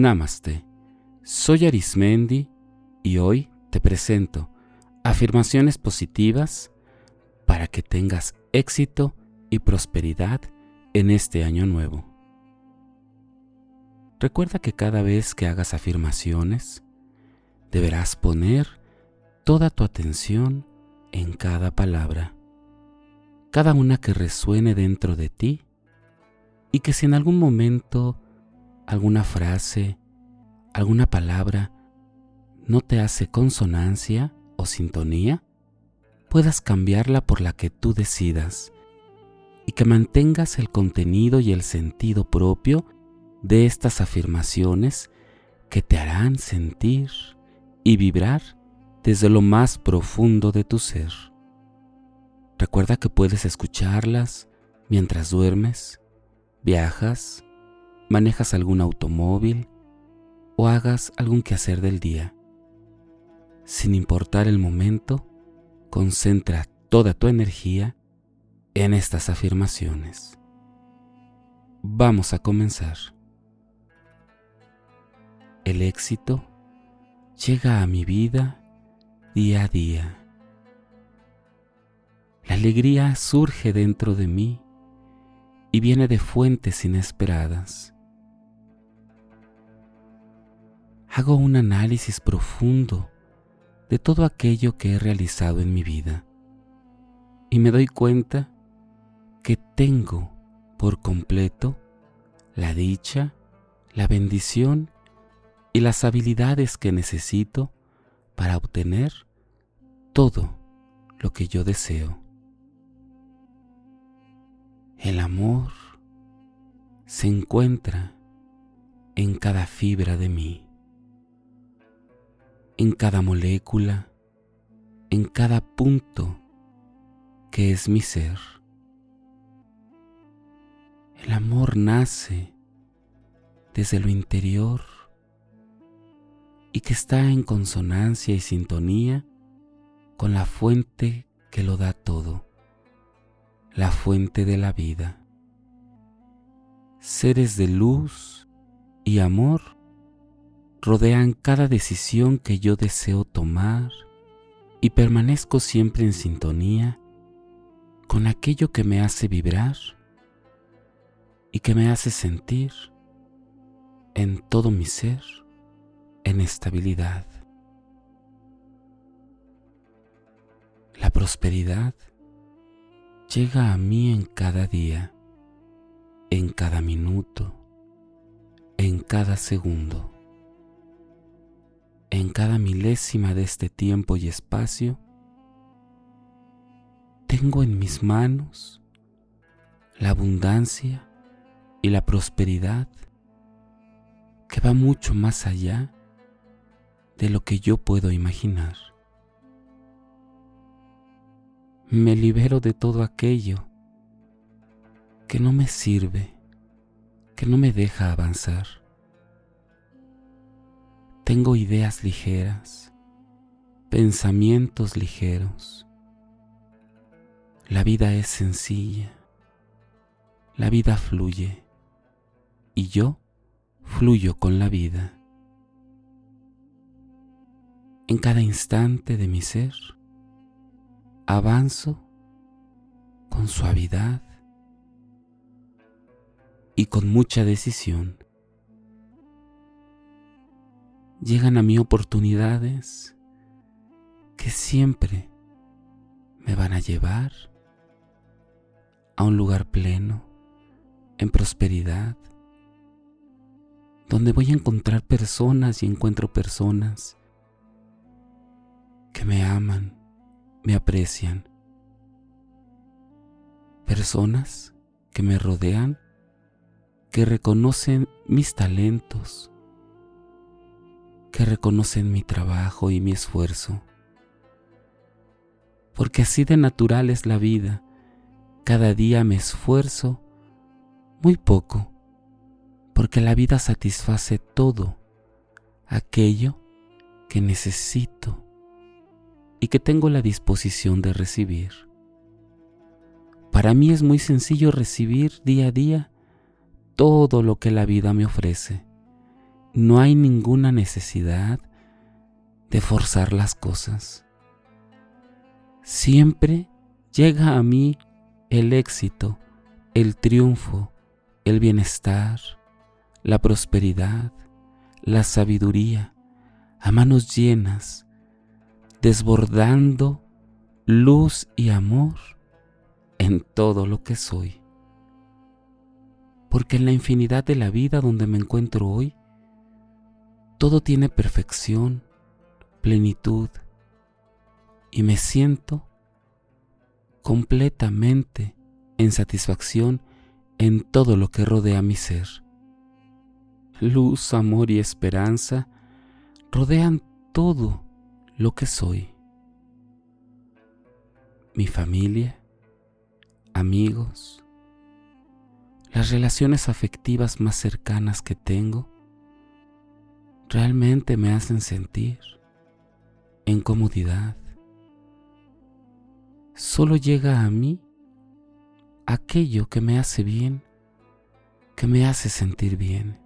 Namaste. Soy Arismendi y hoy te presento afirmaciones positivas para que tengas éxito y prosperidad en este año nuevo. Recuerda que cada vez que hagas afirmaciones, deberás poner toda tu atención en cada palabra, cada una que resuene dentro de ti y que si en algún momento alguna frase, alguna palabra no te hace consonancia o sintonía, puedas cambiarla por la que tú decidas y que mantengas el contenido y el sentido propio de estas afirmaciones que te harán sentir y vibrar desde lo más profundo de tu ser. Recuerda que puedes escucharlas mientras duermes, viajas, manejas algún automóvil o hagas algún quehacer del día. Sin importar el momento, concentra toda tu energía en estas afirmaciones. Vamos a comenzar. El éxito llega a mi vida día a día. La alegría surge dentro de mí y viene de fuentes inesperadas. Hago un análisis profundo de todo aquello que he realizado en mi vida y me doy cuenta que tengo por completo la dicha, la bendición y las habilidades que necesito para obtener todo lo que yo deseo. El amor se encuentra en cada fibra de mí en cada molécula, en cada punto que es mi ser. El amor nace desde lo interior y que está en consonancia y sintonía con la fuente que lo da todo, la fuente de la vida. Seres de luz y amor rodean cada decisión que yo deseo tomar y permanezco siempre en sintonía con aquello que me hace vibrar y que me hace sentir en todo mi ser en estabilidad. La prosperidad llega a mí en cada día, en cada minuto, en cada segundo en cada milésima de este tiempo y espacio, tengo en mis manos la abundancia y la prosperidad que va mucho más allá de lo que yo puedo imaginar. Me libero de todo aquello que no me sirve, que no me deja avanzar. Tengo ideas ligeras, pensamientos ligeros. La vida es sencilla, la vida fluye y yo fluyo con la vida. En cada instante de mi ser, avanzo con suavidad y con mucha decisión llegan a mí oportunidades que siempre me van a llevar a un lugar pleno, en prosperidad, donde voy a encontrar personas y encuentro personas que me aman, me aprecian, personas que me rodean, que reconocen mis talentos, que reconocen mi trabajo y mi esfuerzo. Porque así de natural es la vida. Cada día me esfuerzo muy poco, porque la vida satisface todo aquello que necesito y que tengo la disposición de recibir. Para mí es muy sencillo recibir día a día todo lo que la vida me ofrece no hay ninguna necesidad de forzar las cosas. Siempre llega a mí el éxito, el triunfo, el bienestar, la prosperidad, la sabiduría, a manos llenas, desbordando luz y amor en todo lo que soy. Porque en la infinidad de la vida donde me encuentro hoy, todo tiene perfección, plenitud, y me siento completamente en satisfacción en todo lo que rodea mi ser. Luz, amor y esperanza rodean todo lo que soy. Mi familia, amigos, las relaciones afectivas más cercanas que tengo, realmente me hacen sentir en comodidad. Solo llega a mí aquello que me hace bien, que me hace sentir bien.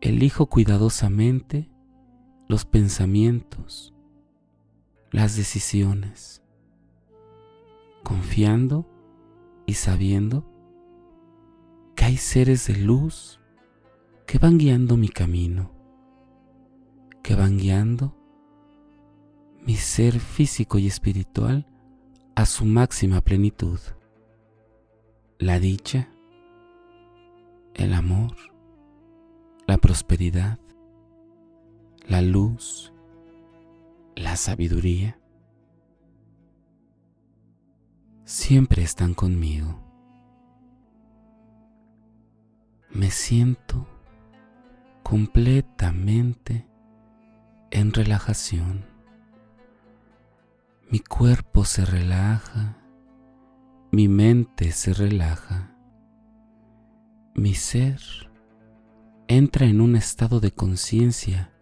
Elijo cuidadosamente los pensamientos, las decisiones, confiando y sabiendo que hay seres de luz que van guiando mi camino, que van guiando mi ser físico y espiritual a su máxima plenitud. La dicha, el amor, la prosperidad, la luz, la sabiduría, siempre están conmigo. Me siento completamente en relajación. Mi cuerpo se relaja, mi mente se relaja, mi ser entra en un estado de conciencia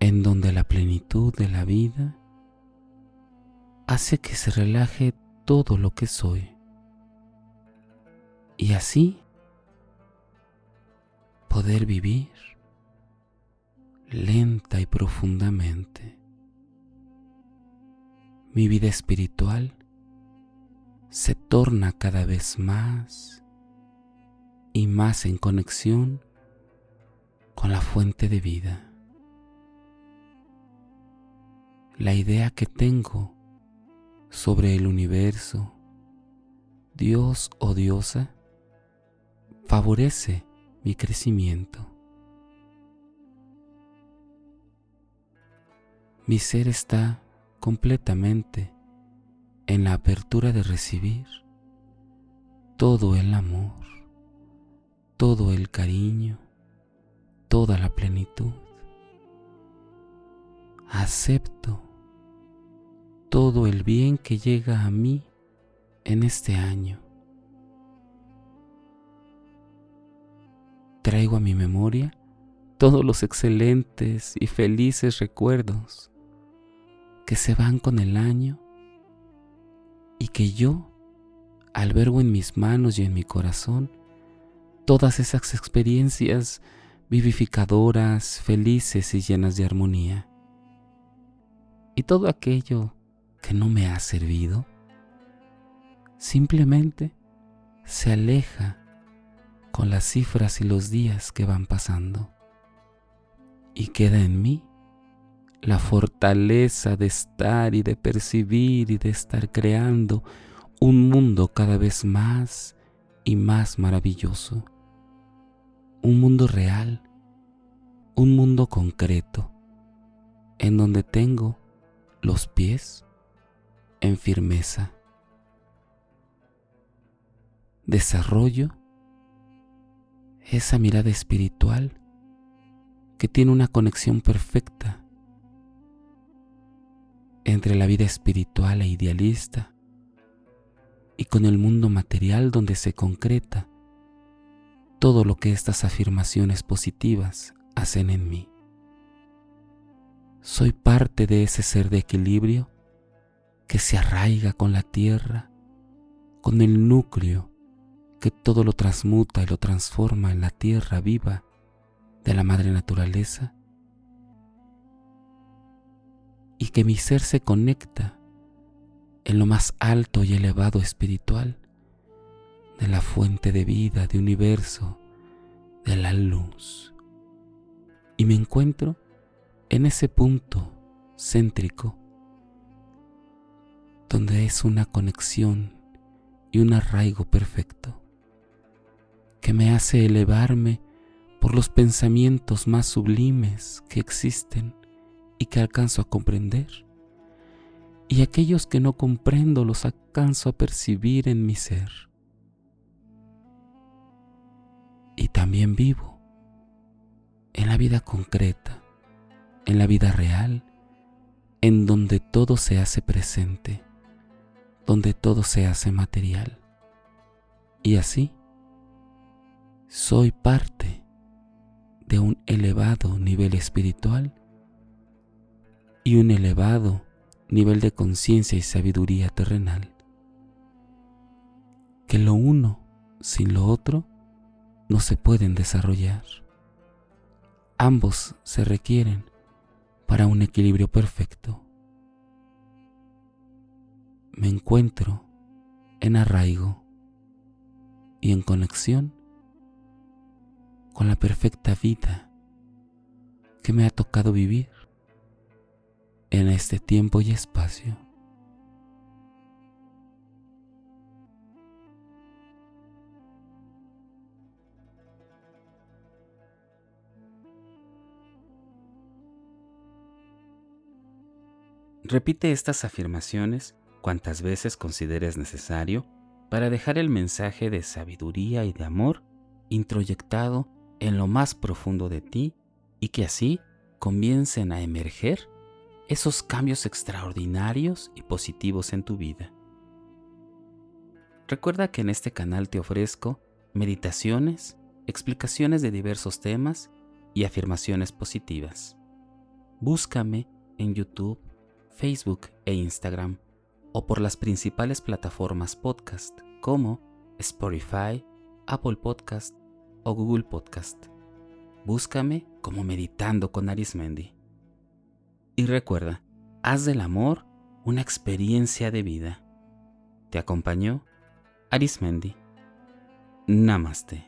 en donde la plenitud de la vida hace que se relaje todo lo que soy. Y así poder vivir lenta y profundamente. Mi vida espiritual se torna cada vez más y más en conexión con la fuente de vida. La idea que tengo sobre el universo, Dios o diosa, favorece mi crecimiento. Mi ser está completamente en la apertura de recibir todo el amor, todo el cariño, toda la plenitud. Acepto todo el bien que llega a mí en este año. Traigo a mi memoria todos los excelentes y felices recuerdos que se van con el año y que yo albergo en mis manos y en mi corazón todas esas experiencias vivificadoras, felices y llenas de armonía. Y todo aquello que no me ha servido, simplemente se aleja con las cifras y los días que van pasando. Y queda en mí la fortaleza de estar y de percibir y de estar creando un mundo cada vez más y más maravilloso un mundo real, un mundo concreto, en donde tengo los pies en firmeza. Desarrollo esa mirada espiritual que tiene una conexión perfecta entre la vida espiritual e idealista y con el mundo material donde se concreta todo lo que estas afirmaciones positivas hacen en mí. Soy parte de ese ser de equilibrio que se arraiga con la tierra, con el núcleo que todo lo transmuta y lo transforma en la tierra viva de la madre naturaleza y que mi ser se conecta en lo más alto y elevado espiritual de la fuente de vida, de universo, de la luz. Y me encuentro en ese punto céntrico donde es una conexión y un arraigo perfecto que me hace elevarme por los pensamientos más sublimes que existen y que alcanzo a comprender, y aquellos que no comprendo los alcanzo a percibir en mi ser. Y también vivo en la vida concreta, en la vida real, en donde todo se hace presente, donde todo se hace material. Y así, soy parte de un elevado nivel espiritual y un elevado nivel de conciencia y sabiduría terrenal. Que lo uno sin lo otro no se pueden desarrollar. Ambos se requieren para un equilibrio perfecto. Me encuentro en arraigo y en conexión con la perfecta vida que me ha tocado vivir en este tiempo y espacio. Repite estas afirmaciones cuantas veces consideres necesario para dejar el mensaje de sabiduría y de amor introyectado en lo más profundo de ti y que así comiencen a emerger esos cambios extraordinarios y positivos en tu vida. Recuerda que en este canal te ofrezco meditaciones, explicaciones de diversos temas y afirmaciones positivas. Búscame en YouTube, Facebook e Instagram o por las principales plataformas podcast como Spotify, Apple Podcast o Google Podcast. Búscame como Meditando con Arismendi. Y recuerda, haz del amor una experiencia de vida. Te acompañó Arismendi. Namaste.